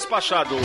Despachados,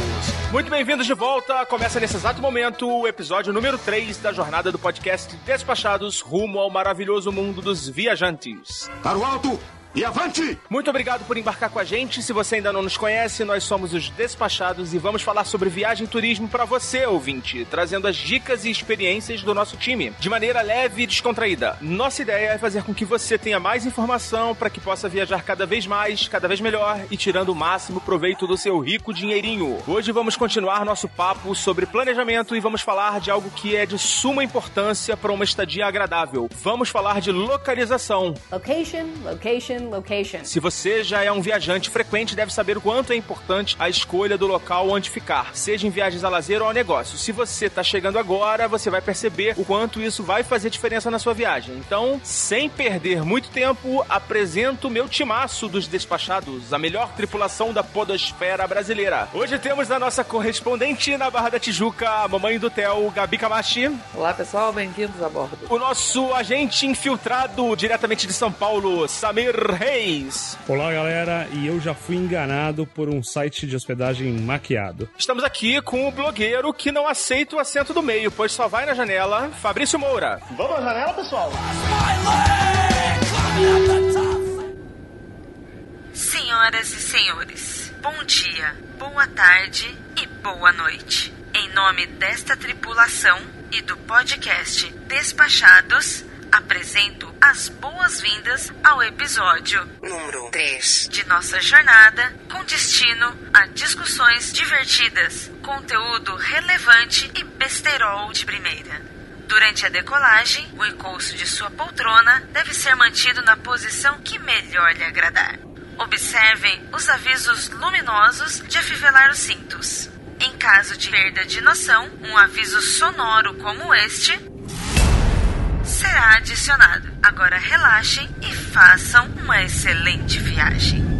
muito bem-vindos de volta. Começa nesse exato momento o episódio número 3 da jornada do podcast Despachados rumo ao maravilhoso mundo dos viajantes. Para o alto e avante! Muito obrigado por embarcar com a gente. Se você ainda não nos conhece, nós somos os Despachados e vamos falar sobre viagem e turismo para você, ouvinte, trazendo as dicas e experiências do nosso time, de maneira leve e descontraída. Nossa ideia é fazer com que você tenha mais informação para que possa viajar cada vez mais, cada vez melhor e tirando o máximo proveito do seu rico dinheirinho. Hoje vamos continuar nosso papo sobre planejamento e vamos falar de algo que é de suma importância para uma estadia agradável. Vamos falar de localização. Location, location, location. Se você já é um viajante frequente, deve saber o quanto é importante a escolha do local onde ficar, seja em viagens a lazer ou a negócio. Se você está chegando agora, você vai perceber o quanto isso vai fazer diferença na sua viagem. Então, sem perder muito tempo, apresento o meu timaço dos despachados, a melhor tripulação da podosfera brasileira. Hoje temos a nossa correspondente na Barra da Tijuca, a mamãe do Theo, Gabi Kamachi. Olá pessoal, bem-vindos a bordo. O nosso agente infiltrado diretamente de São Paulo, Samir Reis. Olá, galera, e eu já fui enganado por um site de hospedagem maquiado. Estamos aqui com o blogueiro que não aceita o assento do meio, pois só vai na janela, Fabrício Moura. Vamos na janela, pessoal? Senhoras e senhores, bom dia, boa tarde e boa noite. Em nome desta tripulação e do podcast Despachados, apresento as boas-vindas ao episódio número 3 de nossa jornada com destino a discussões divertidas, conteúdo relevante e besterol de primeira. Durante a decolagem, o encosto de sua poltrona deve ser mantido na posição que melhor lhe agradar. Observem os avisos luminosos de afivelar os cintos. Em caso de perda de noção, um aviso sonoro como este será adicionado. Agora relaxem e façam uma excelente viagem.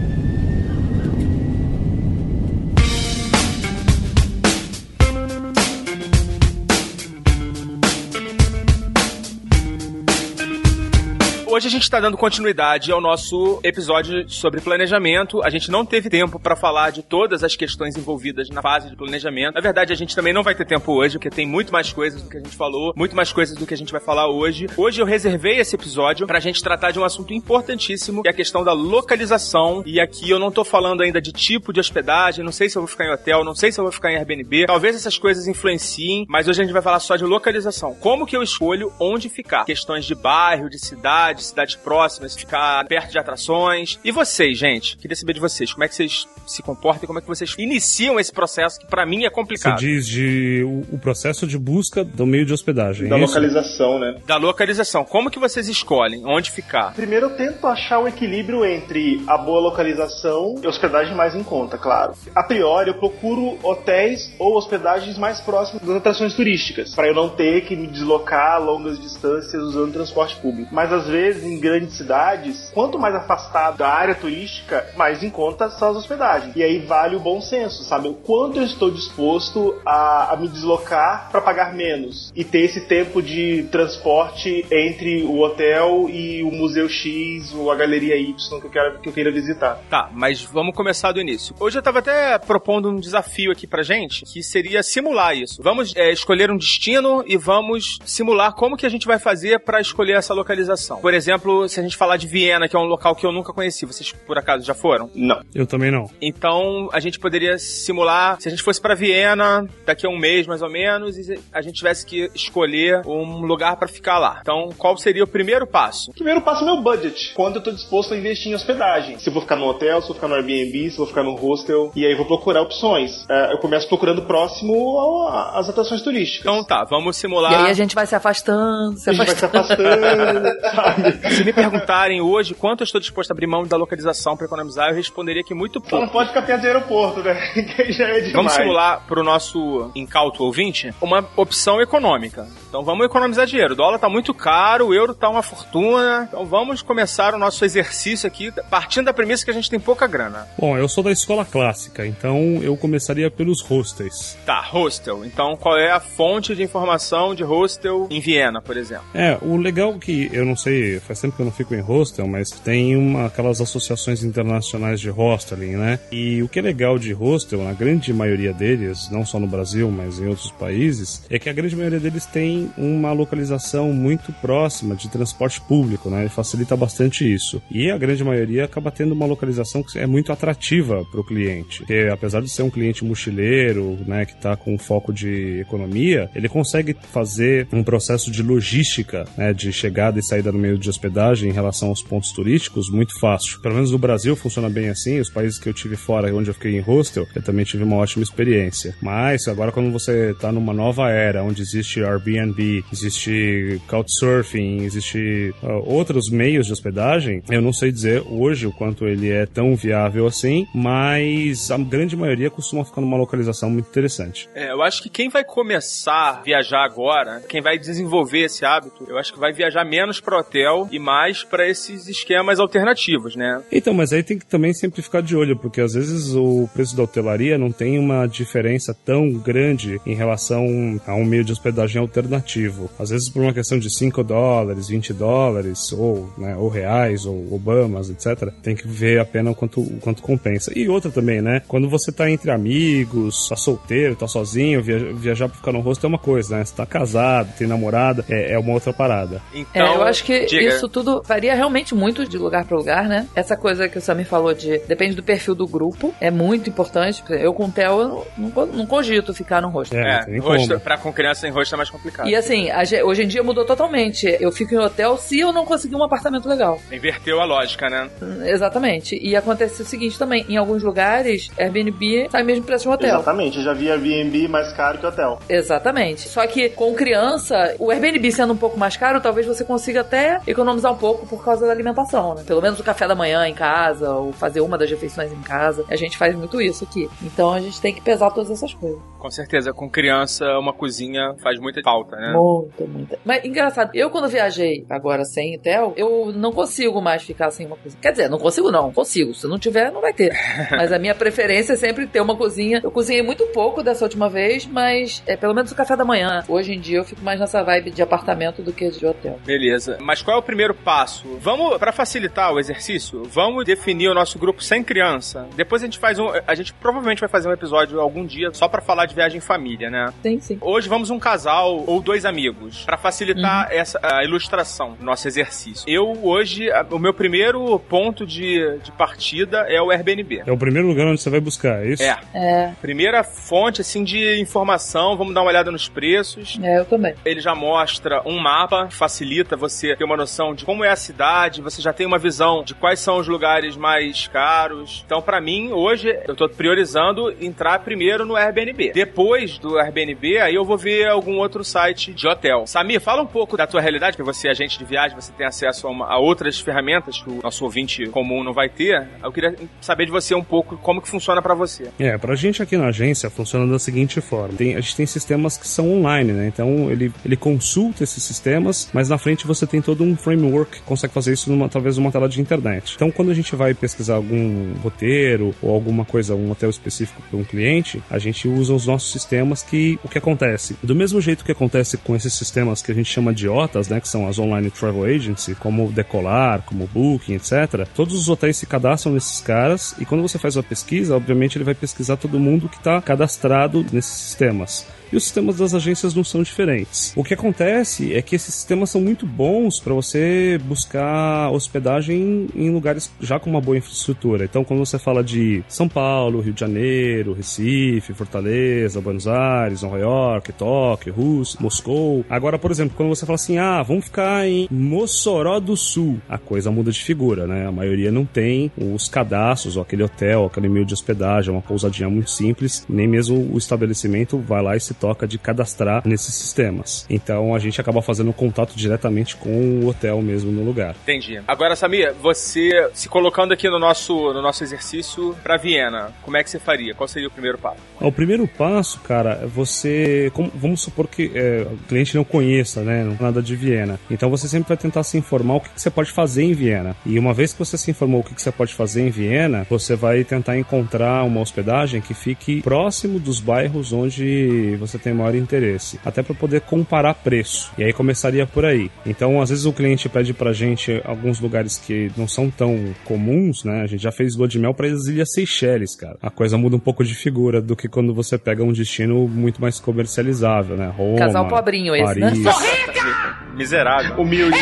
Hoje a gente está dando continuidade ao nosso episódio sobre planejamento. A gente não teve tempo para falar de todas as questões envolvidas na fase de planejamento. Na verdade, a gente também não vai ter tempo hoje, porque tem muito mais coisas do que a gente falou, muito mais coisas do que a gente vai falar hoje. Hoje eu reservei esse episódio para a gente tratar de um assunto importantíssimo, que é a questão da localização. E aqui eu não tô falando ainda de tipo de hospedagem, não sei se eu vou ficar em hotel, não sei se eu vou ficar em Airbnb. Talvez essas coisas influenciem, mas hoje a gente vai falar só de localização. Como que eu escolho onde ficar? Questões de bairro, de cidade, cidades próximas, ficar perto de atrações. E vocês, gente? Queria saber de vocês, como é que vocês se comportam e como é que vocês iniciam esse processo que para mim é Você complicado. diz de o, o processo de busca do meio de hospedagem. Da é isso? localização, né? Da localização, como que vocês escolhem onde ficar? Primeiro eu tento achar o equilíbrio entre a boa localização e hospedagem mais em conta, claro. A priori eu procuro hotéis ou hospedagens mais próximos das atrações turísticas, para eu não ter que me deslocar a longas distâncias usando transporte público. Mas às vezes em grandes cidades, quanto mais afastado da área turística, mais em conta são as hospedagens. E aí vale o bom senso, sabe? O quanto eu estou disposto a, a me deslocar para pagar menos e ter esse tempo de transporte entre o hotel e o museu X ou a galeria Y que eu, quero, que eu queira visitar. Tá, mas vamos começar do início. Hoje eu tava até propondo um desafio aqui pra gente, que seria simular isso. Vamos é, escolher um destino e vamos simular como que a gente vai fazer pra escolher essa localização. Por exemplo, se a gente falar de Viena, que é um local que eu nunca conheci, vocês por acaso já foram? Não. Eu também não. Então a gente poderia simular, se a gente fosse pra Viena daqui a um mês mais ou menos, e a gente tivesse que escolher um lugar pra ficar lá. Então, qual seria o primeiro passo? Primeiro passo é meu budget. Quanto eu tô disposto a investir em hospedagem. Se eu vou ficar no hotel, se eu vou ficar no Airbnb, se eu vou ficar no hostel. E aí eu vou procurar opções. É, eu começo procurando próximo às atrações turísticas. Então tá, vamos simular. E aí a gente vai se afastando, se a gente vai se afastando. afastando, sabe? Se me perguntarem hoje quanto eu estou disposto a abrir mão da localização para economizar, eu responderia que muito Só não pouco. pode ficar perto de aeroporto, né? Que já é demais. Vamos simular para o nosso incauto ouvinte uma opção econômica. Então vamos economizar dinheiro. O dólar tá muito caro, o euro tá uma fortuna. Então vamos começar o nosso exercício aqui partindo da premissa que a gente tem pouca grana. Bom, eu sou da escola clássica, então eu começaria pelos hostels. Tá, hostel. Então qual é a fonte de informação de hostel em Viena, por exemplo? É, o legal que eu não sei, faz tempo que eu não fico em hostel, mas tem uma, aquelas associações internacionais de hosteling, né? E o que é legal de hostel, na grande maioria deles, não só no Brasil, mas em outros países, é que a grande maioria deles tem uma localização muito próxima de transporte público, né? Ele facilita bastante isso. E a grande maioria acaba tendo uma localização que é muito atrativa para o cliente. Porque apesar de ser um cliente mochileiro, né, que está com foco de economia, ele consegue fazer um processo de logística, né, de chegada e saída no meio de hospedagem em relação aos pontos turísticos muito fácil. Pelo menos no Brasil funciona bem assim. Os países que eu tive fora, onde eu fiquei em hostel, eu também tive uma ótima experiência. Mas agora quando você está numa nova era, onde existe Airbnb, existe Couchsurfing, existe uh, outros meios de hospedagem, eu não sei dizer hoje o quanto ele é tão viável assim, mas a grande maioria costuma ficar numa localização muito interessante. É, eu acho que quem vai começar a viajar agora, quem vai desenvolver esse hábito, eu acho que vai viajar menos para hotel e mais para esses esquemas alternativos, né? Então, mas aí tem que também sempre ficar de olho, porque às vezes o preço da hotelaria não tem uma diferença tão grande em relação a um meio de hospedagem alternativo. Às vezes por uma questão de 5 dólares, 20 dólares, ou, né, ou reais, ou Obamas, etc. Tem que ver a pena o quanto, o quanto compensa. E outra também, né? Quando você tá entre amigos, tá solteiro, tá sozinho, viajar, viajar pra ficar no rosto é uma coisa, né? Você tá casado, tem namorada, é, é uma outra parada. Então, É, eu acho que diga. Isso tudo varia realmente muito de lugar para lugar, né? Essa coisa que o Samir falou de depende do perfil do grupo, é muito importante. Eu com o Theo, eu não, não, cogito ficar no rosto. É, É, rosto, pra com criança em rosto é mais complicado. E assim, hoje em dia mudou totalmente. Eu fico em hotel se eu não conseguir um apartamento legal. Inverteu a lógica, né? Exatamente. E acontece o seguinte também: em alguns lugares, Airbnb sai mesmo preço de um hotel. Exatamente, eu já vi Airbnb mais caro que hotel. Exatamente. Só que com criança, o Airbnb sendo um pouco mais caro, talvez você consiga até economizar um pouco por causa da alimentação, né? Pelo menos o café da manhã em casa, ou fazer uma das refeições em casa. A gente faz muito isso aqui. Então a gente tem que pesar todas essas coisas. Com certeza, com criança, uma cozinha faz muita falta, né? Muita, muita. Mas engraçado, eu quando viajei agora sem hotel, eu não consigo mais ficar sem uma cozinha. Quer dizer, não consigo não, consigo. Se não tiver, não vai ter. Mas a minha preferência é sempre ter uma cozinha. Eu cozinhei muito pouco dessa última vez, mas é pelo menos o café da manhã. Hoje em dia eu fico mais nessa vibe de apartamento do que de hotel. Beleza. Mas qual é o primeiro passo? Vamos, pra facilitar o exercício, vamos definir o nosso grupo sem criança. Depois a gente faz um. A gente provavelmente vai fazer um episódio algum dia só pra falar de viagem em família, né? Sim, sim. Hoje vamos um casal ou dois amigos Pra facilitar essa a ilustração do nosso exercício. Eu hoje a- o meu primeiro ponto de, de partida é o Airbnb. É o primeiro lugar onde você vai buscar, é isso? É, É, primeira fonte assim de informação, vamos dar uma olhada nos preços. é, eu também. Ele já mostra um mapa, facilita você ter uma noção de como é a cidade, você já tem uma visão de quais são os lugares mais caros. Então, pra mim, hoje, eu tô priorizando entrar primeiro no Airbnb. Depois do Airbnb, aí eu vou ver algum outro site de hotel. Samir, fala um pouco da tua realidade, que você é agente de viagem, você tem acesso a, uma- a outras ferramentas que o nosso ouvinte comum não vai ter. Eu queria saber de você um pouco como que funciona pra você. É, pra gente aqui na agência funciona da seguinte forma: Tem- a gente tem sistemas que são online, né? Então ele, ele consulta esses sistemas, mas na frente você tem todo um framework consegue fazer isso numa, através de uma tela de internet. Então quando a gente vai pesquisar algum roteiro ou alguma coisa, um hotel específico para um cliente, a gente usa os nossos sistemas que o que acontece? Do mesmo jeito que acontece com esses sistemas que a gente chama de OTAs, né? Que são as Online Travel Agency, como Decolar, como Booking, etc. Todos os hotéis se cadastram nesses caras e quando você faz a pesquisa, obviamente ele vai pesquisar todo mundo que está cadastrado nesses sistemas. E os sistemas das agências não são diferentes. O que acontece é que esses sistemas são muito bons para você buscar hospedagem em lugares já com uma boa infraestrutura. Então, quando você fala de São Paulo, Rio de Janeiro, Recife, Fortaleza, Buenos Aires, Nova York, Tóquio, Rússia, Moscou. Agora, por exemplo, quando você fala assim, ah, vamos ficar em Mossoró do Sul, a coisa muda de figura, né? A maioria não tem os cadastros, ou aquele hotel, aquele meio de hospedagem, uma pousadinha muito simples, nem mesmo o estabelecimento vai lá e se toca de cadastrar nesses sistemas. Então a gente acaba fazendo contato diretamente com o hotel mesmo no lugar. Entendi. Agora, Samir, você se colocando aqui no nosso, no nosso exercício para Viena, como é que você faria? Qual seria o primeiro passo? O primeiro passo, cara, é você. como- vamos supor que é, o cliente não conheça, né? Nada de Viena. Então você sempre vai tentar se informar o que, que você pode fazer em Viena. E uma vez que você se informou o que, que você pode fazer em Viena, você vai tentar encontrar uma hospedagem que fique próximo dos bairros onde você tem maior interesse. Até para poder comparar preço. E aí começaria por aí. Então, às vezes o cliente pede pra gente alguns lugares que não são tão comuns, né? A gente já fez lua de mel para as Ilhas Seychelles, cara. A coisa muda um pouco de figura do que quando você pega um destino muito mais comercializável, né? Roma, Casal pobrinho esse, né? Paris. Miserável. Humilde.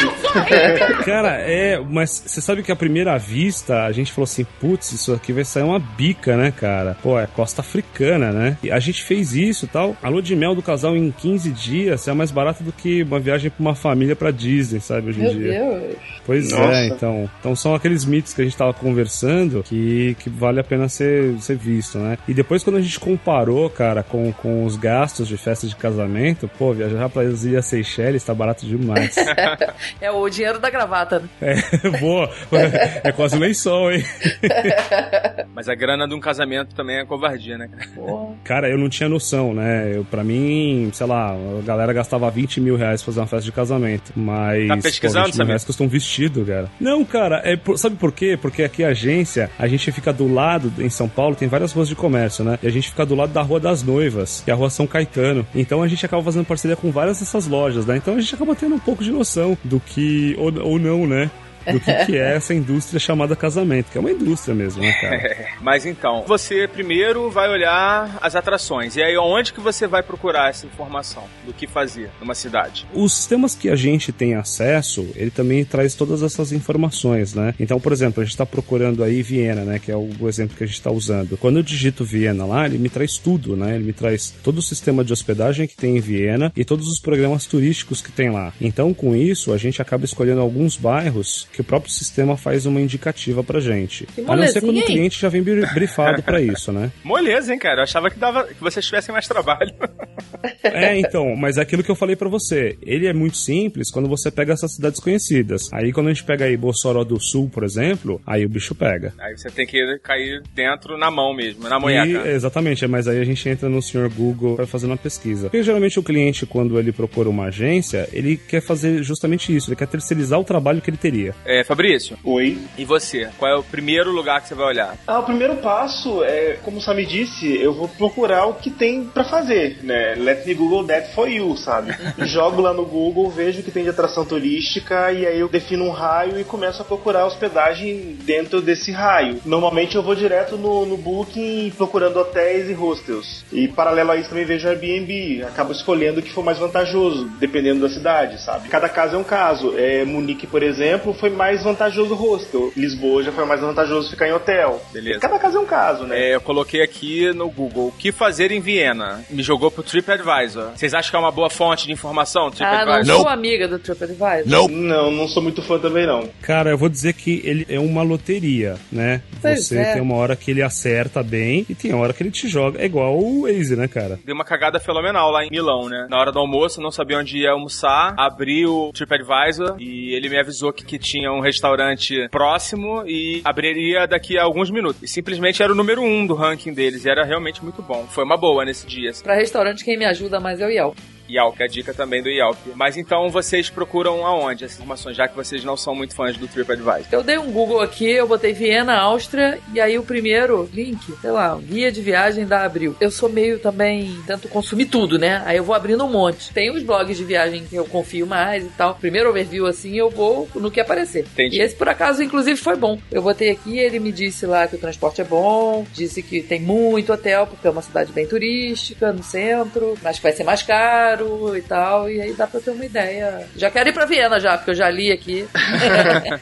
Cara, é, mas você sabe que à primeira vista a gente falou assim, putz, isso aqui vai sair uma bica, né, cara? Pô, é costa africana, né? E a gente fez isso e tal. A lua de mel do casal em 15 dias é mais barata do que uma viagem pra uma família pra Disney, sabe, hoje em Meu dia. Deus. Pois Nossa. é, então. Então são aqueles mitos que a gente tava conversando que, que vale a pena ser, ser visto, né? E depois quando a gente comparou, cara, com, com os gastos de festa de casamento, pô, viajar para as Ilhas Seychelles tá barato demais. É o dinheiro da gravata, né? é, boa. É quase lençol, hein? Mas a grana de um casamento também é covardia, né? cara? Porra. Cara, eu não tinha noção, né? Eu, pra mim, sei lá, a galera gastava 20 mil reais pra fazer uma festa de casamento. Mas. Tá pesquisando, pô, 20 mil Samir? reais custa um vestido, cara. Não, cara, é por- sabe por quê? Porque aqui a agência, a gente fica do lado, em São Paulo, tem várias ruas de comércio, né? E a gente fica do lado da Rua das Noivas, que é a Rua São Caetano. Então a gente acaba fazendo parceria com várias dessas lojas, né? Então a gente acaba tendo um pouco de noção do que. Ou, ou não, né? Do que, que é essa indústria chamada casamento, que é uma indústria mesmo, né, cara? Mas então, você primeiro vai olhar as atrações. E aí, onde que você vai procurar essa informação do que fazer numa cidade? Os sistemas que a gente tem acesso, ele também traz todas essas informações, né? Então, por exemplo, a gente está procurando aí Viena, né? Que é o, o exemplo que a gente está usando. Quando eu digito Viena lá, ele me traz tudo, né? Ele me traz todo o sistema de hospedagem que tem em Viena e todos os programas turísticos que tem lá. Então, com isso, a gente acaba escolhendo alguns bairros que o próprio sistema faz uma indicativa pra gente. Que A não ser quando o molezinha, hein? cliente já vem bri- brifado pra isso, né? Moleza, hein, cara? Eu achava que, dava, que vocês tivessem mais trabalho. É, então, mas é aquilo que eu falei pra você. Ele é muito simples quando você pega essas cidades conhecidas. Aí quando a gente pega aí Bossoró do Sul, por exemplo, aí o bicho pega. aí você tem que cair dentro na mão mesmo, na monheca. exatamente, mas aí a gente entra no senhor Google para fazer uma pesquisa. Porque geralmente o cliente, quando ele procura uma agência, ele quer fazer justamente isso, ele quer terceirizar o trabalho que ele teria. É, Fabrício, Oi. e você? Qual é o primeiro lugar que você vai olhar? Ah, o primeiro passo é, como o Sami disse, eu vou procurar o que tem pra fazer, né? Let me Google that for you, sabe? Jogo lá no Google, vejo o que tem de atração turística e aí eu defino um raio e começo a procurar hospedagem dentro desse raio. Normalmente eu vou direto no, no Booking procurando hotéis e hostels. E paralelo a isso também vejo Airbnb. Acabo escolhendo o que for mais vantajoso, dependendo da cidade, sabe? Cada caso é um caso. É, Munique, por exemplo, foi mais vantajoso hostel. Lisboa já foi mais vantajoso ficar em hotel. Beleza. Cada caso é um caso, né? É, eu coloquei aqui no Google o que fazer em Viena. Me jogou pro TripAdvisor. Vocês acham que é uma boa fonte de informação, Ah, não TripAdvisor? sou amiga do TripAdvisor. Não, não sou muito fã também não. Cara, eu vou dizer que ele é uma loteria, né? Pois Você é. tem uma hora que ele acerta bem e tem a hora que ele te joga. É igual o Waze, né, cara? Dei uma cagada fenomenal lá em Milão, né? Na hora do almoço, não sabia onde ia almoçar. Abri o TripAdvisor e ele me avisou que, que tinha um restaurante próximo e abriria daqui a alguns minutos. E simplesmente era o número um do ranking deles e era realmente muito bom. Foi uma boa nesse dia. Pra restaurante, quem me ajuda mais é o Yelp. Yelp, a dica também do Yelp. Mas então vocês procuram aonde essas informações, já que vocês não são muito fãs do TripAdvisor? Eu dei um Google aqui, eu botei Viena, Áustria, e aí o primeiro link, sei lá, guia de viagem da Abril. Eu sou meio também, tento consumir tudo, né? Aí eu vou abrindo um monte. Tem os blogs de viagem que eu confio mais e tal. Primeiro overview, assim, eu vou no que aparecer. Entendi. E esse, por acaso, inclusive, foi bom. Eu botei aqui, ele me disse lá que o transporte é bom, disse que tem muito hotel, porque é uma cidade bem turística, no centro, mas que vai ser mais caro e tal. E aí dá pra ter uma ideia. Já quero ir pra Viena já, porque eu já li aqui.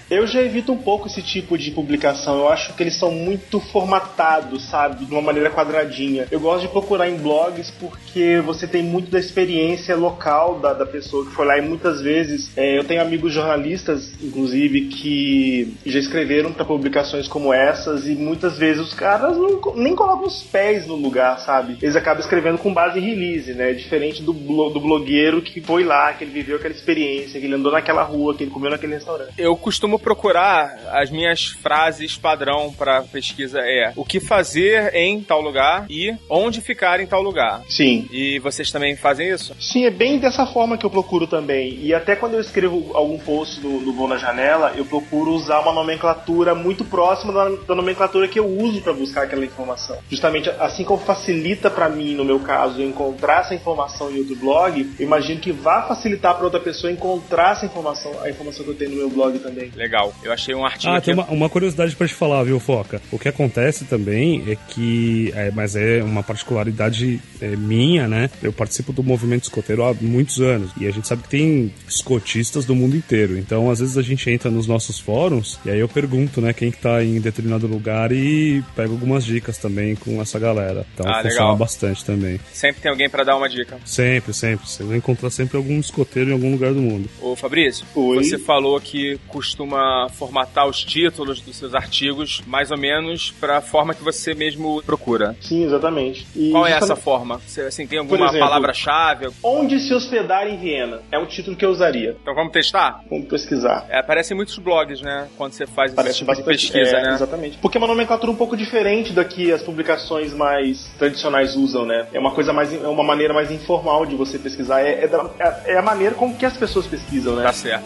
Eu já evito um pouco esse tipo de publicação. Eu acho que eles são muito formatados, sabe? De uma maneira quadradinha. Eu gosto de procurar em blogs porque você tem muito da experiência local da, da pessoa que foi lá e muitas vezes é, eu tenho amigos jornalistas, inclusive, que já escreveram para publicações como essas e muitas vezes os caras não nem colocam os pés no lugar, sabe? Eles acabam escrevendo com base em release, né? Diferente do blog do blogueiro que foi lá, que ele viveu aquela experiência, que ele andou naquela rua, que ele comeu naquele restaurante. Eu costumo procurar as minhas frases padrão para pesquisa é o que fazer em tal lugar e onde ficar em tal lugar. Sim. E vocês também fazem isso? Sim, é bem dessa forma que eu procuro também. E até quando eu escrevo algum post no, no Voo na Janela, eu procuro usar uma nomenclatura muito próxima da, da nomenclatura que eu uso para buscar aquela informação. Justamente assim como facilita para mim, no meu caso, encontrar essa informação em outro blog, eu imagino que vá facilitar para outra pessoa encontrar essa informação, a informação que eu tenho no meu blog também. Legal. Eu achei um artigo Ah, aqui. tem uma, uma curiosidade pra te falar, viu, Foca? O que acontece também é que, é, mas é uma particularidade é, minha, né? Eu participo do movimento escoteiro há muitos anos e a gente sabe que tem escotistas do mundo inteiro. Então, às vezes a gente entra nos nossos fóruns e aí eu pergunto, né, quem que tá em determinado lugar e pego algumas dicas também com essa galera. Então, Ah, funciona legal. bastante também. Sempre tem alguém para dar uma dica. Sempre, sempre. Você vai encontrar sempre algum escoteiro em algum lugar do mundo. Ô Fabrício, Oi. você falou que costuma formatar os títulos dos seus artigos mais ou menos para a forma que você mesmo procura. Sim, exatamente. E Qual é essa forma? Você assim, tem alguma palavra-chave? Onde se hospedar em Viena? É um título que eu usaria. Então vamos testar? Vamos pesquisar. É, aparecem muitos blogs, né? Quando você faz esse Parece tipo de bastante. pesquisa, é, né? Exatamente. Porque é uma nomenclatura um pouco diferente da que as publicações mais tradicionais usam, né? É uma coisa mais. É uma maneira mais informal de você pesquisar. É, é, da- é- é a maneira como que as pessoas pesquisam, né? Tá certo.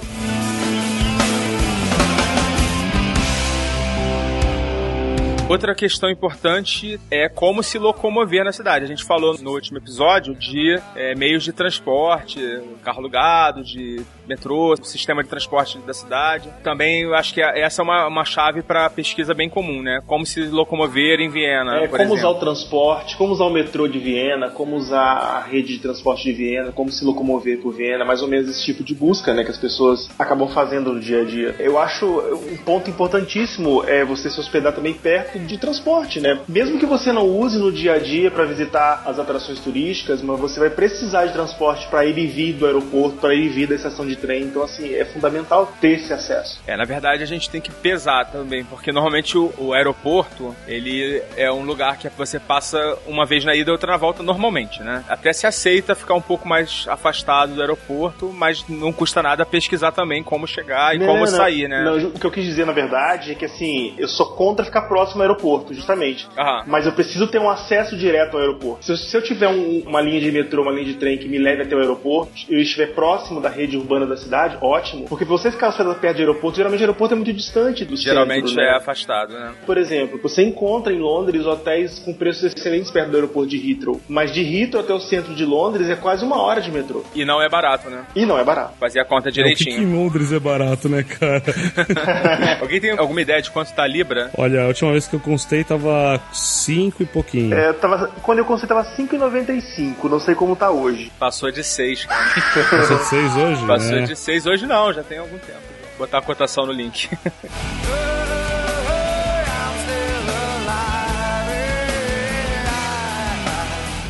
Outra questão importante é como se locomover na cidade. A gente falou no último episódio de é, meios de transporte, carro alugado, de metrô, sistema de transporte da cidade. Também eu acho que essa é uma, uma chave para pesquisa bem comum, né? Como se locomover em Viena, É, como usar exemplo. o transporte, como usar o metrô de Viena, como usar a rede de transporte de Viena, como se locomover por Viena, mais ou menos esse tipo de busca, né, que as pessoas acabam fazendo no dia a dia. Eu acho um ponto importantíssimo é você se hospedar também perto de transporte, né? Mesmo que você não use no dia a dia para visitar as atrações turísticas, mas você vai precisar de transporte para ir e vir do aeroporto, para ir e vir da estação de trem. Então, assim, é fundamental ter esse acesso. É, na verdade a gente tem que pesar também, porque normalmente o, o aeroporto, ele é um lugar que você passa uma vez na ida e outra na volta normalmente, né? Até se aceita ficar um pouco mais afastado do aeroporto, mas não custa nada pesquisar também como chegar e Não, como não, sair, né? não, o que eu quis dizer, na verdade, é que assim, eu sou contra ficar próximo ao aeroporto, justamente. Aham. Mas eu preciso ter um acesso direto ao aeroporto. Se eu, se eu tiver um- uma linha de metrô, uma linha de trem que me leve até o aeroporto, eu estiver próximo da rede urbana da cidade, ótimo. Porque você ficar hospedado perto do aeroporto, geralmente o aeroporto é muito distante do Geralmente centro, né? é afastado, né? Por exemplo, você encontra em Londres hotéis com preços excelentes perto do aeroporto de Heathrow. Mas de Heathrow até o centro de Londres é quase uma hora de metrô. E não é barato, né? E não é barato. Fazer a conta É, o que, que em direitinho. Londres é barato, né, cara? Alguém tem alguma ideia de quanto tá a Libra? Olha, a última vez que eu constei tava 5 e pouquinho. É, tava, quando eu consultei tava 5,95. Não sei como tá hoje. Passou de 6, cara. Passou de 6 hoje? Passou né? de 6 hoje não, já tem algum tempo. Vou botar a cotação no link.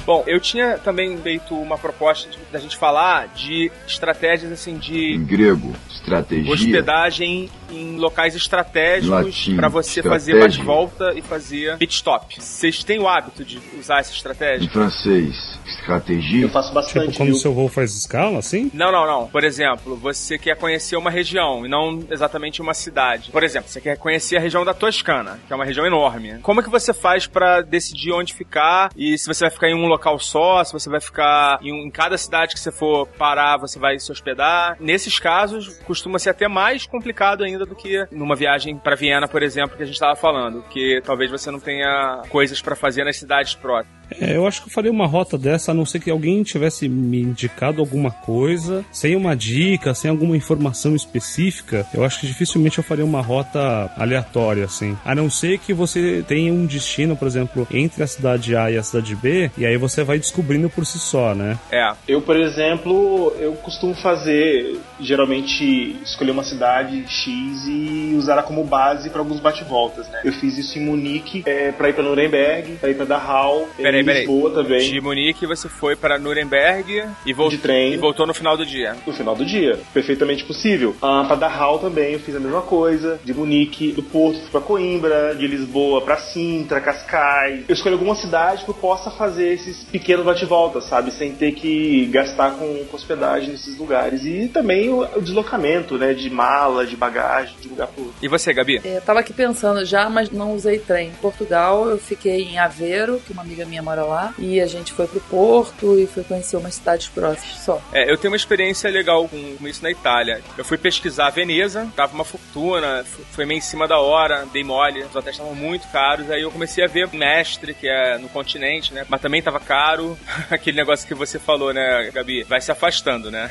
Bom, eu tinha também feito uma proposta de- da gente falar de estratégias assim de Em grego, estratégia. hospedagem em locais estratégicos para você fazer estratégia. bate-volta e fazer pit stop. Vocês têm o hábito de usar essa Em estratégia? francês, estratégia. Eu faço Tipo, bastante. quando o seu voo faz escala, assim? Não, não, não. Por exemplo, você quer conhecer uma região e não exatamente uma cidade. Por exemplo, você quer conhecer a região da Toscana, que é uma região enorme. Como é que você faz pra decidir onde ficar e se você vai ficar em um local só, se você vai ficar em, um- em cada cidade que você for parar, você vai se hospedar? Nesses casos, costuma ser até mais complicado ainda do que numa viagem pra Viena, por exemplo, que a gente estava falando, que talvez você não tenha coisas pra fazer nas cidades próximas. É, eu acho que eu faria uma rota dessa, a não ser que alguém tivesse me indicado alguma coisa, sem uma dica, sem alguma informação específica. Eu acho que dificilmente eu faria uma rota aleatória, assim. A não ser que você tenha um destino, por exemplo, entre a cidade A e a cidade B, e aí você vai descobrindo por si só, né? É, Eu, por exemplo, eu costumo fazer, geralmente, escolher uma cidade X e usar ela como base para alguns bate-voltas, né? Eu fiz isso em Munique, é, para ir para Nuremberg, para ir para Dachau, Peraí, em peraí. Lisboa também. de Munique você foi para Nuremberg e, vol De trem. e voltou no final do dia. no final do dia. Perfeitamente possível. Ah, pra Dachau também eu fiz a mesma coisa. De Munique, do Porto fui pra Coimbra, de Lisboa pra Sintra, Cascais. Eu escolhi alguma cidade que eu possa fazer esses pequenos bate-voltas, sabe? Sem ter que gastar com, com hospedagem nesses lugares. E também o, o deslocamento, né? De mala, de bagagem, de lugar pro outro. E você, Gabi? É, Eu tava aqui pensando já, mas não usei trem. Em Portugal, eu fiquei em Aveiro, que uma amiga minha mora lá, e a gente foi pro Porto e foi conhecer umas cidades próximas só. É, eu tenho uma experiência legal com, com isso na Itália. Eu fui pesquisar Veneza, tava uma fortuna, foi meio em cima da hora, dei mole, os hotéis estavam muito caros, aí eu comecei a ver Mestre, que é no continente, né? Mas também tava caro. Aquele negócio que você falou, né, Gabi? Vai se afastando, né?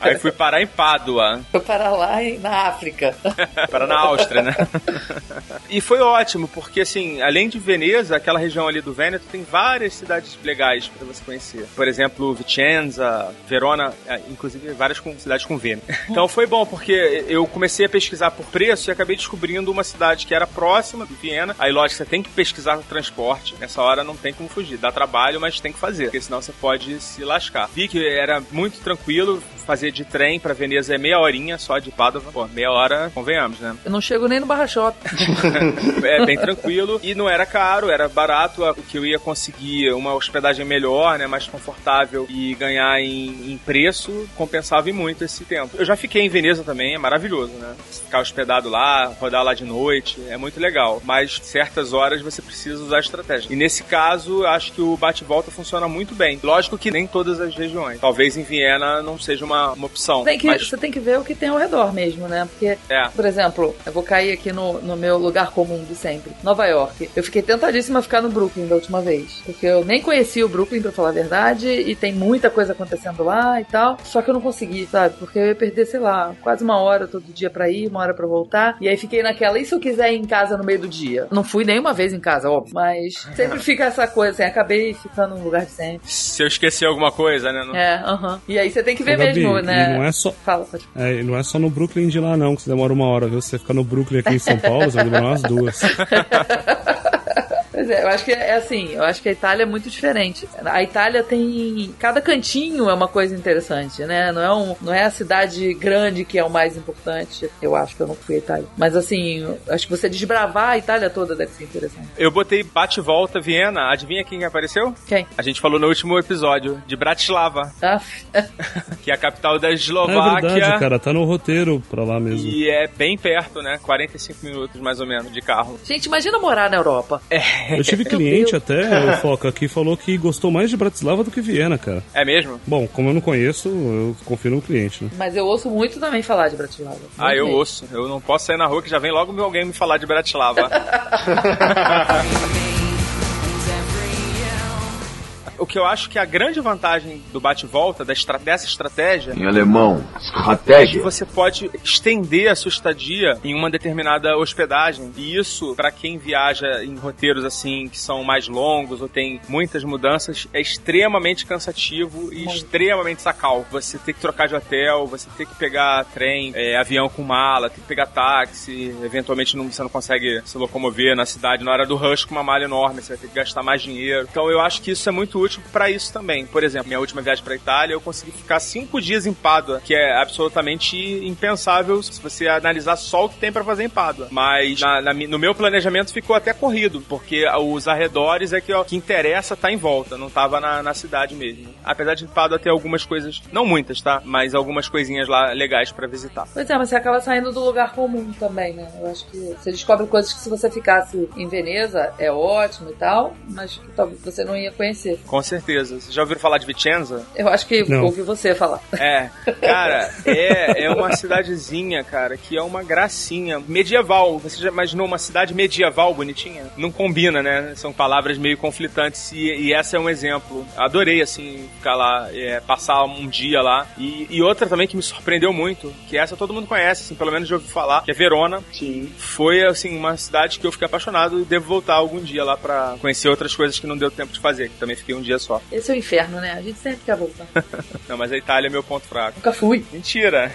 Aí fui parar em Pádua, Foi para lá na África. para na Áustria, né? e foi ótimo, porque assim, além de Veneza, aquela região ali do Vêneto tem várias cidades legais para você conhecer. Por exemplo, Vicenza, Verona, é, inclusive várias com, cidades com V. né? Então foi bom, porque eu comecei a pesquisar por preço e acabei descobrindo uma cidade que era próxima de Viena. Aí, lógico, você tem que pesquisar o transporte. Nessa hora não tem como fugir. Dá trabalho, mas tem que fazer, porque senão você pode se lascar. Vi que era muito tranquilo fazer de trem para Veneza é meia horinha só de Padova. Pô, meia hora, convenhamos, né? Eu não chego nem no Barra Shopping. é bem tranquilo e não era caro, era barato. O que eu ia conseguir uma hospedagem melhor, né, mais confortável e ganhar em, em preço compensava em muito esse tempo. Eu já fiquei em Veneza também, é maravilhoso, né? Ficar hospedado lá, rodar lá de noite, é muito legal. Mas certas horas você precisa usar estratégia. E nesse caso, acho que o bate-volta funciona muito bem. Lógico que nem todas as regiões. Talvez em Viena não seja uma, uma opção. Tem que, mas Você tem que ver o que tem ao redor mesmo, né? Porque, É. por exemplo, eu vou cair aqui no, no meu lugar comum de sempre. Nova York. Eu fiquei tentadíssima a ficar no Brooklyn da última vez. Porque eu nem conhecia o Brooklyn, pra falar a verdade, e tem muita coisa acontecendo lá e tal. Só que eu não consegui, sabe? Porque eu ia perder, sei lá, quase uma hora todo dia pra ir, uma hora pra voltar. E aí fiquei naquela, e se eu quiser ir em casa no meio do dia? Não fui nenhuma vez em casa, óbvio. Mas sempre fica essa coisa, assim, acabei ficando no lugar de sempre. se eu esquecer alguma coisa, né? não- É, aham. E aí você tem que ver Ô, Gabi, mesmo, né? Não é só. Fala, pode É, não é só no Brooklyn de lá, não, que você demora uma hora, viu? Você ficar no Brooklyn aqui em São Paulo, você vai demorar umas duas. Pois é, eu acho que é assim, eu acho que a Itália é muito diferente. A Itália tem. Cada cantinho é uma coisa interessante, né? Não é, um, não é a cidade grande que é o mais importante. Eu acho que eu não fui à Itália. Mas assim, acho que você desbravar a Itália toda deve ser interessante. Eu botei bate-volta Viena. Adivinha quem apareceu? Quem? A gente falou no último episódio de Bratislava, Ah, que é a capital da É Eslováquia. verdade, cara, tá no roteiro pra lá mesmo. E é bem perto, né? 45 minutos mais ou menos de carro. Gente, imagina morar na Europa. Eu tive cliente até, o Foca, que falou que gostou mais de Bratislava do que Viena, cara. É mesmo? Bom, como eu não conheço, eu confio no cliente, né? Mas eu ouço muito também falar de Bratislava. Ah, Muito eu mesmo. ouço. Eu não posso sair na rua que já vem logo alguém me falar de Bratislava. O que eu acho que a grande vantagem do bate-volta, dessa estratégia, Em alemão, que estratégia. você pode estender a sua estadia em uma determinada hospedagem. E isso, para quem viaja em roteiros assim que são mais longos ou tem muitas mudanças, é extremamente cansativo e extremamente sacal. Você tem que trocar de hotel, você tem que pegar trem, é, avião com mala, tem que pegar táxi, eventualmente não, você não consegue se locomover na cidade na hora do rush com uma mala enorme, você vai ter que gastar mais dinheiro. Então eu acho que isso é muito útil para isso também. Por exemplo, minha última viagem para Itália, eu consegui ficar cinco dias em Pádua, que é absolutamente impensável se você analisar só o que tem para fazer em Pádua. Mas na- na no meu planejamento ficou até corrido, porque os arredores é que ó, que interessa tá em volta, não tava na, na cidade mesmo. Apesar de Pádua ter algumas coisas, não muitas, tá? Mas algumas coisinhas lá legais para visitar. Pois é, mas você acaba saindo do lugar comum também, né? Eu acho que você descobre coisas que se você ficasse em Veneza é ótimo e tal, mas que talvez você não ia conhecer. Com certeza. Vocês já ouviram falar de Vicenza? Eu acho que Não. ouvi você falar. É, cara, é, é uma cidadezinha, cara, que é uma gracinha. Medieval. Você já imaginou uma cidade medieval bonitinha? Não combina, né? São palavras meio conflitantes e, e essa é um exemplo. Adorei, assim, ficar lá, é, passar um dia lá. E, e outra também que me surpreendeu muito, que essa todo mundo conhece, assim, pelo menos já ouvi falar, que é Verona. Sim. Foi, assim, uma cidade que eu fiquei apaixonado e devo voltar algum dia lá pra conhecer outras coisas que não deu tempo de fazer. Que também fiquei um dia dia só. Esse é o inferno, né? A gente sempre quer voltar. Não, mas a Itália é meu ponto fraco. Nunca fui. Mentira.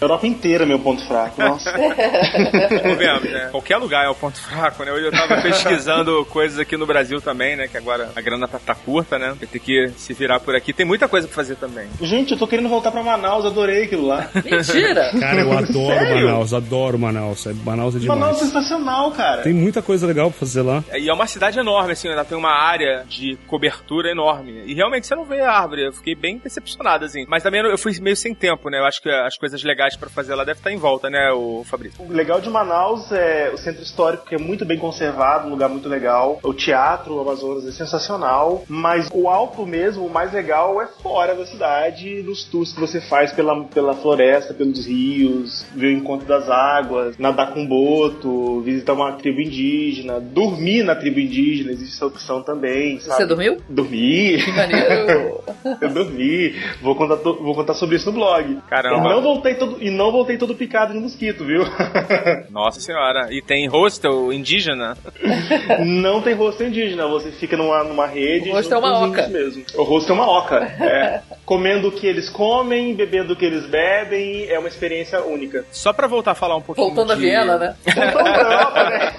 Europa inteira é meu ponto fraco. Nossa. Convenhamos, né? Qualquer lugar é o ponto fraco, né? Hoje eu tava pesquisando coisas aqui no Brasil também, né? Que agora a grana tá, tá curta, né? Vai ter que se virar por aqui. Tem muita coisa pra fazer também. Gente, eu tô querendo voltar pra Manaus, adorei aquilo lá. Mentira! Cara, eu adoro Sério? Manaus, adoro Manaus. É- Manaus é demais. Manaus é sensacional, cara. Tem muita coisa legal pra fazer lá. E é uma cidade enorme, assim, ela tem uma área de cobertura enorme. E realmente você não vê a árvore. Eu fiquei bem decepcionado, assim. Mas também eu fui meio sem tempo, né? Eu acho que as coisas legais pra fazer lá devem estar em volta, né, o Fabrício? O legal de Manaus é o centro histórico, que é muito bem conservado, um lugar muito legal. O teatro, o Amazonas é sensacional. Mas o alto mesmo, o mais legal é fora da cidade, nos tours que você faz pela, pela floresta, pelos rios, ver o encontro das águas, nadar com boto, visitar uma tribo indígena, dormir na tribo indígena, existe essa opção também. Você sabe? dormiu? Dormi. Que maneiro! Eu dormi. Vou contar, vou contar sobre isso no blog. Caramba. E não voltei todo, e não voltei todo picado de mosquito, viu? Nossa senhora. E tem hostel indígena? não tem rosto indígena, você fica numa, numa rede. O rosto junto é uma oca. Mesmo. O rosto é uma oca. É. Comendo o que eles comem, bebendo o que eles bebem, é uma experiência única. Só pra voltar a falar um pouquinho Voltando a de... Viena, né? Voltando pra Europa, né?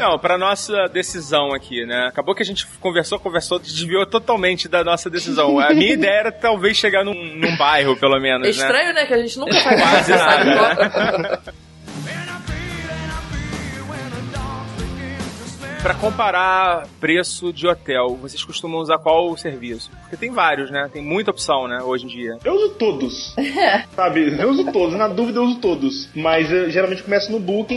Não, pra nossa decisão aqui, né? Acabou que a gente conversou, conversou, desviou totalmente da nossa decisão. A minha ideia era talvez chegar num, num bairro, pelo menos, É né? estranho, né? Que a gente nunca faz Quase nada. Pra comparar preço de hotel, vocês costumam usar qual serviço? Porque tem vários, né? Tem muita opção, né, hoje em dia. Eu uso todos. Sabe? Eu uso todos. Na dúvida, eu uso todos. Mas eu geralmente começo no Booking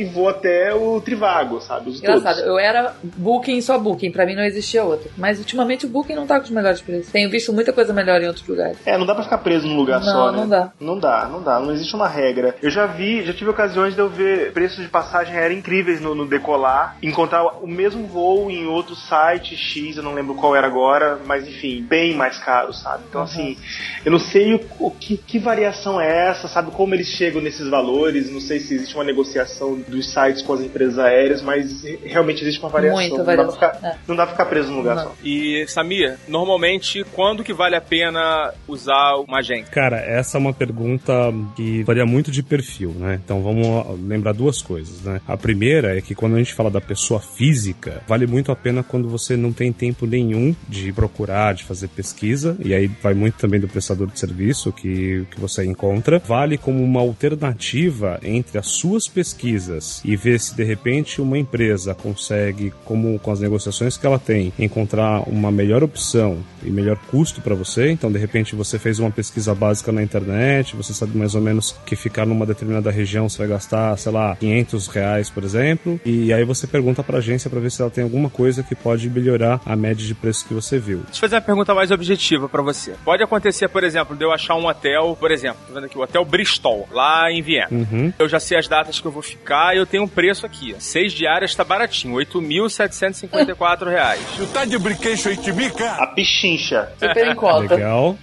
e vou até o Trivago, sabe? Uso Engraçado, todos. eu era Booking só Booking, pra mim não existia outro. Mas ultimamente o Booking não tá com os melhores preços. Tenho visto muita coisa melhor em outros lugares. É, não dá pra ficar preso num lugar Não, só, né? não dá. Não dá, não dá. Não existe uma regra. Eu já vi, já tive ocasiões de eu ver preços de passagem aérea incríveis no, no Decolar, encontrar o mesmo voo em outro site X, eu não lembro qual era agora, mas enfim, bem mais caro, sabe? Então, assim, eu não sei o, o que, que variação é essa, sabe? Como eles chegam nesses valores, não sei se existe uma negociação dos sites com as empresas aéreas, mas realmente existe uma variação. Muita não, dá pra variação, ficar, é. não dá pra ficar preso num lugar Não. só. E, Samir, normalmente, quando que vale a pena usar uma agência? Cara, essa é uma pergunta que varia muito de perfil, né? Então vamos lembrar duas coisas, né? A primeira é que quando a gente fala da pessoa física, vale muito a pena quando você não tem tempo nenhum de procurar, de fazer pesquisa, e aí vai muito também do prestador de serviço que, que você encontra. Vale como uma alternativa entre as suas pesquisas e ver se de repente uma empresa consegue, como com as negociações que ela tem, encontrar uma melhor opção e melhor custo para você. Então, de repente, você fez uma pesquisa básica na internet, você sabe mais ou menos que ficar numa determinada região você vai gastar, sei lá, 500 reais, por exemplo, e aí você pergunta para agência para ver se ela tem alguma coisa que pode melhorar a média de preço que você viu. Deixa eu fazer uma pergunta mais objetiva pra você. Pode acontecer, por exemplo, de eu achar um hotel, por exemplo, tô vendo aqui, o Hotel Bristol, lá em Viena. Uhum. Eu já sei as datas que eu vou ficar e eu tenho um preço aqui. Seis diárias tá baratinho, 8.754 reais. A pichincha. Super em conta. Legal.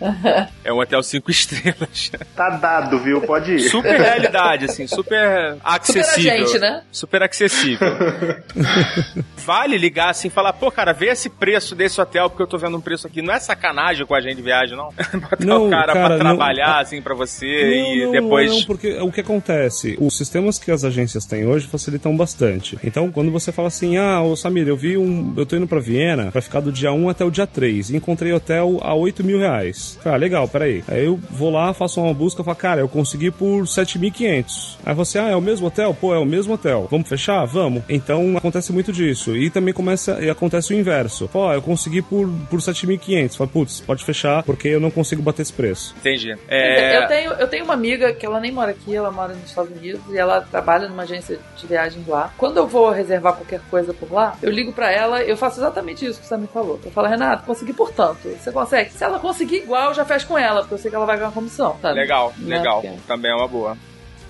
É um hotel cinco estrelas. Tá dado, viu? Pode ir. Super realidade, assim, super acessível. agente, né? Super acessível. vale ligar assim e falar, pô, cara, vê esse preço desse hotel, porque eu tô vendo um preço aqui. Não é sacanagem com a gente de viagem, não? Botar Não, o cara, cara, pra não- trabalhar, assim, pra você Não, e não, depois. Não, porque o que acontece? Os sistemas que as agências têm hoje facilitam bastante. Então, quando você fala assim, ah, ô Samir, eu vi um. Eu tô indo pra Viena pra ficar do dia 1 até o dia 3 e encontrei hotel a 8 mil reais. Ah, legal, peraí. Aí eu vou lá, faço uma busca, falo, cara, eu consegui por 7.500. Aí você, ah, é o mesmo hotel? Pô, é o mesmo hotel. Vamos fechar? Vamos. Então acontece muito disso. E também começa e acontece o inverso. Pô, eu consegui por, por 7.500. Fala, putz, pode fechar porque eu não consigo bater esse preço. Entendi. É... Eu, tenho, eu tenho uma amiga que ela nem mora aqui, ela mora nos Estados Unidos e ela trabalha numa agência de viagens lá. Quando eu vou reservar qualquer coisa por lá, eu ligo pra ela, eu faço exatamente isso que você me falou. Eu falo, Renato, consegui por tanto. Você consegue? Se ela conseguir igual, eu já fecho com ela, porque eu sei que ela vai ganhar uma comissão, sabe? Legal, Né? legal. Porque- Também é uma boa.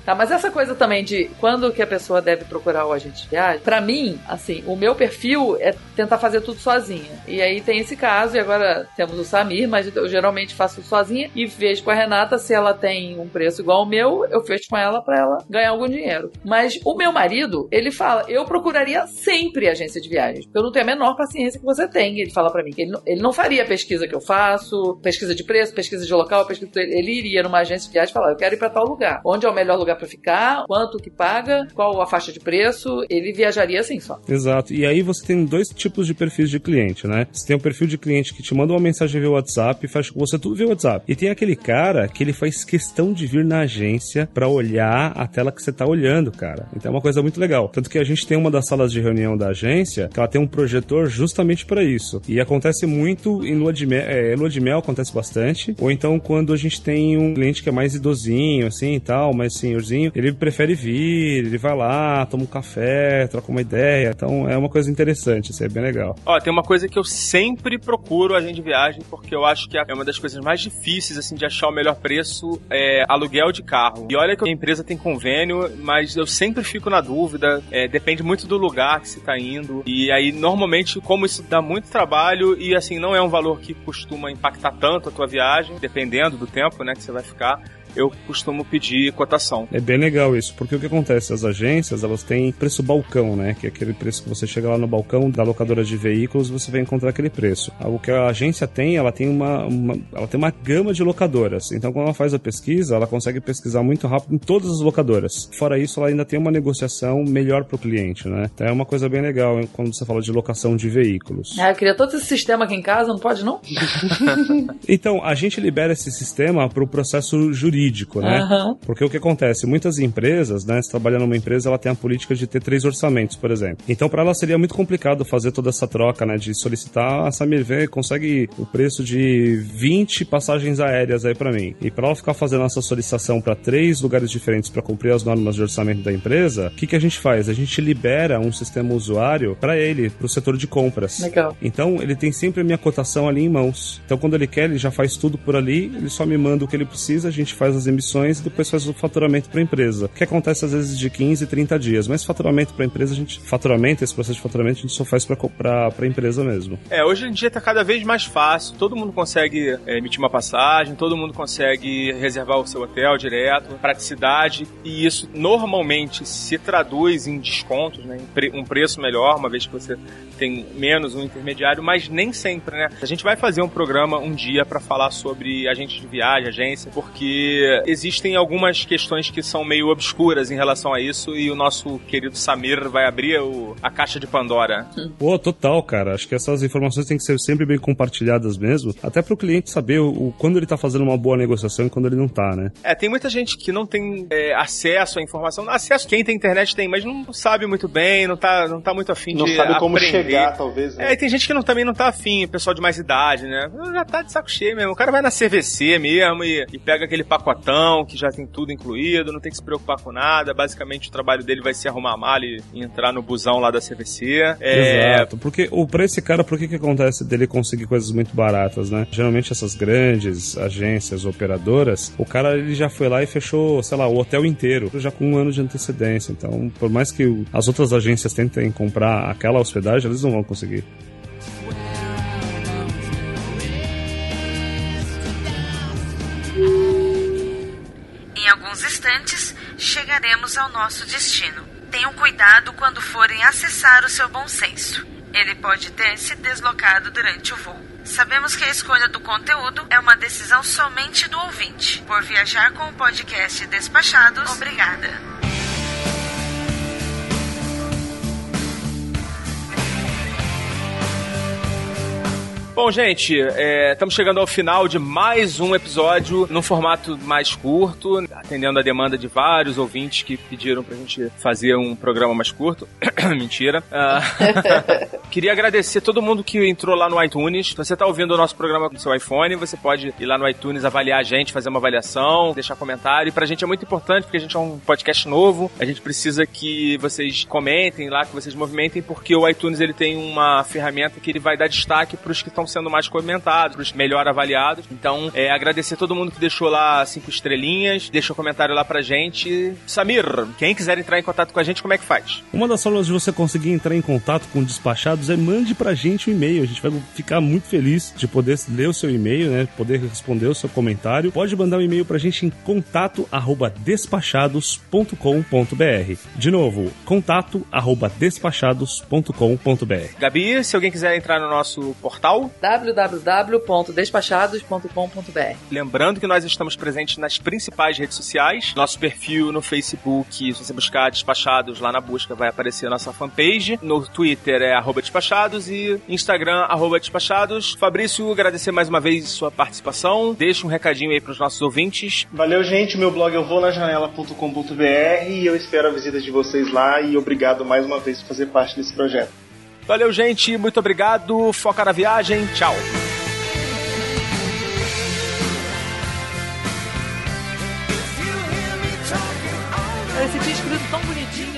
Tá, mas essa coisa também de quando que a pessoa deve procurar o agente de viagem, pra mim, assim, o meu perfil é tentar fazer tudo sozinha. E aí tem esse caso, e agora temos o Samir, mas eu geralmente faço sozinha e vejo com a Renata se ela tem um preço igual ao meu, eu fecho com ela pra ela ganhar algum dinheiro. Mas o meu marido, ele fala, eu procuraria sempre agência de viagens, porque eu não tenho a menor paciência que você tem. Ele fala pra mim que ele não, ele não faria a pesquisa que eu faço, pesquisa de preço, pesquisa de local, pesquisa ele iria numa agência de viagem e falar, eu quero ir pra tal lugar. Onde é o melhor lugar pra ficar, quanto que paga, qual a faixa de preço, ele viajaria assim só. Exato. E aí você tem dois tipos de perfis de cliente, né? Você tem um perfil de cliente que te manda uma mensagem via WhatsApp, faz com você tudo via WhatsApp. E tem aquele cara que ele faz questão de vir na agência pra olhar a tela que você tá olhando, cara. Então é uma coisa muito legal. Tanto que a gente tem uma das salas de reunião da agência que ela tem um projetor justamente pra isso. E acontece muito em lua de mel, é, lua de mel acontece bastante. Ou então quando a gente tem um cliente que é mais idosinho, assim e tal, mais senhorzinho, ele prefere vir, ele vai lá, toma um café, troca uma ideia. Então é uma coisa interessante, isso é bem legal. Ó, tem uma coisa que eu sempre procuro agente de viagem, porque eu acho que é uma das coisas mais difíceis, assim, de achar o melhor preço, é aluguel de carro. E olha que a empresa tem convênio, mas eu sempre fico na dúvida, é, depende muito do lugar que você tá indo. E aí, normalmente, como isso dá muito trabalho e, assim, não é um valor que costuma impactar tanto a tua viagem, dependendo do tempo, né, que você vai ficar, eu costumo pedir cotação. É bem legal isso, porque o que acontece? As agências, elas têm preço balcão, né? Que é aquele preço que você chega lá no balcão da locadora de veículos, você vai encontrar aquele preço. O que a agência tem, ela tem uma, uma ela tem uma gama de locadoras. Então, quando ela faz a pesquisa, ela consegue pesquisar muito rápido em todas as locadoras. Fora isso, ela ainda tem uma negociação melhor para o cliente, né? Então, é uma coisa bem legal hein, quando você fala de locação de veículos. Ah, eu queria todo esse sistema aqui em casa, não pode não? então, a gente libera esse sistema para o processo jurídico, né? Aham. Porque o que acontece? Muitas empresas, né? Se trabalhando numa empresa, ela tem a política de ter três orçamentos, por exemplo. Então, para ela seria muito complicado fazer toda essa troca, né? De solicitar, a Samir vê, consegue o preço de 20 passagens aéreas aí para mim. E para ela ficar fazendo essa solicitação para três lugares diferentes para cumprir as normas de orçamento da empresa, o que, que a gente faz? A gente libera um sistema usuário para ele, para o setor de compras. Legal. Então, ele tem sempre a minha cotação ali em mãos. Então, quando ele quer, ele já faz tudo por ali, ele só me manda o que ele precisa, a gente faz as emissões e depois faz o faturamento para a empresa. Que acontece às vezes de 15, 30 dias, mas faturamento para a empresa, a gente faturamento, esse processo de faturamento a gente só faz para a empresa mesmo. É, hoje em dia tá cada vez mais fácil, todo mundo consegue é, emitir uma passagem, todo mundo consegue reservar o seu hotel direto, praticidade, e isso normalmente se traduz em descontos, né, em um preço melhor, uma vez que você tem menos um intermediário, mas nem sempre, né? A gente vai fazer um programa um dia para falar sobre agentes de viagem, agência, porque existem algumas questões que são meio obscuras em relação a isso e o nosso querido Samir vai abrir o- a caixa de Pandora. Pô, total, cara. Acho que essas informações têm que ser sempre bem compartilhadas mesmo, até para o cliente saber o, o- quando ele tá fazendo uma boa negociação e quando ele não tá, né? É, tem muita gente que não tem é, acesso à informação. Acesso quem tem internet tem, mas não sabe muito bem, não tá, não tá muito afim Não de sabe como aprender. chegar, talvez. né? É, e tem gente que não, também não tá afim, pessoal de mais idade, né? Já tá de saco cheio mesmo. O cara vai na CVC mesmo e, e pega aquele pacotão que já tem tudo incluído, não tem que se preocupar com nada. Basicamente, o trabalho dele vai ser arrumar a mala e, entrar no busão lá da CVC. É, Exato. Porque o pra esse cara, por que que acontece dele conseguir coisas muito baratas, né? Geralmente essas grandes agências operadoras, o cara ele já foi lá e fechou, sei lá, o hotel inteiro, já com um ano de antecedência. Então, por mais que as outras agências tentem comprar aquela hospedagem, eles não vão conseguir. Chegaremos ao nosso destino. Tenham cuidado quando forem acessar o seu bom senso. Ele pode ter se deslocado durante o voo. Sabemos que a escolha do conteúdo é uma decisão somente do ouvinte. Por viajar com o podcast Despachados, obrigada. Bom, gente, é, estamos chegando ao final de mais um episódio num formato mais curto, atendendo a demanda de vários ouvintes que pediram pra gente fazer um programa mais curto. Mentira. Ah, queria agradecer todo mundo que entrou lá no iTunes. Se você tá ouvindo o nosso programa no seu iPhone, você pode ir lá no iTunes avaliar a gente, fazer uma avaliação, deixar comentário. E pra gente é muito importante, porque a gente é um podcast novo. A gente precisa que vocês comentem lá, que vocês movimentem, porque o iTunes ele tem uma ferramenta que ele vai dar destaque pros que estão estão sendo mais comentados, os melhor avaliados. Então, é, agradecer todo mundo que deixou lá cinco estrelinhas, deixou comentário lá pra gente. Samir, quem quiser entrar em contato com a gente, como é que faz? Uma das formas de você conseguir entrar em contato com despachados é mande pra gente um e-mail. A gente vai ficar muito feliz de poder ler o seu e-mail, né? Poder responder o seu comentário. Pode mandar um e-mail pra gente em contato arroba despachados.com.br. De novo, contato arroba despachados.com.br. Gabi, se alguém quiser entrar no nosso portal, www.despachados.com.br. lembrando que nós estamos presentes nas principais redes sociais. Nosso perfil no Facebook, se você buscar Despachados lá na busca, vai aparecer a nossa fanpage. No Twitter é arroba despachados e Instagram, arroba despachados. Fabrício, agradecer mais uma vez sua participação. Deixa um recadinho aí pros nossos ouvintes. Valeu, gente. Meu blog eu vou na janela.com.br e eu espero a visita de vocês lá e obrigado mais uma vez por fazer parte desse projeto. Valeu, gente. Muito obrigado. Foca na viagem. Tchau.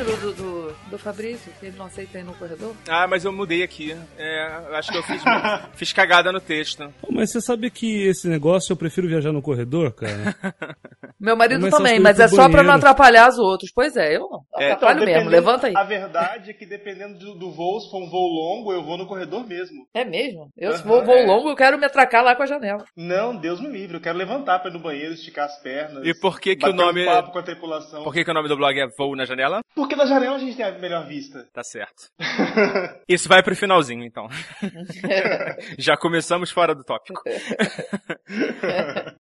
Do, do, do, Fabrício, que ele não aceita ir no corredor. Ah, mas eu mudei aqui. É, eu acho que eu fiz, fiz cagada no texto. Pô, Mas você sabe que esse negócio eu prefiro viajar no corredor, cara? Meu marido também, as mas é só pra não atrapalhar os outros. Pois é, eu não. É, Atrapalho Então, mesmo. Levanta aí. A verdade é que dependendo do, do voo, se for um voo longo, eu vou no corredor mesmo. É mesmo? Eu, se Aham, vou voo é. longo, eu quero me atracar lá com a janela. Não, Deus me livre. Eu quero levantar pra ir no banheiro, esticar as pernas. E por que que o bater um nome- papo com a tripulação. Por que, que o nome do blog é Voo na Janela? Porque da janela a gente tem a melhor vista. Tá certo. Isso vai pro finalzinho, então. Já começamos fora do tópico.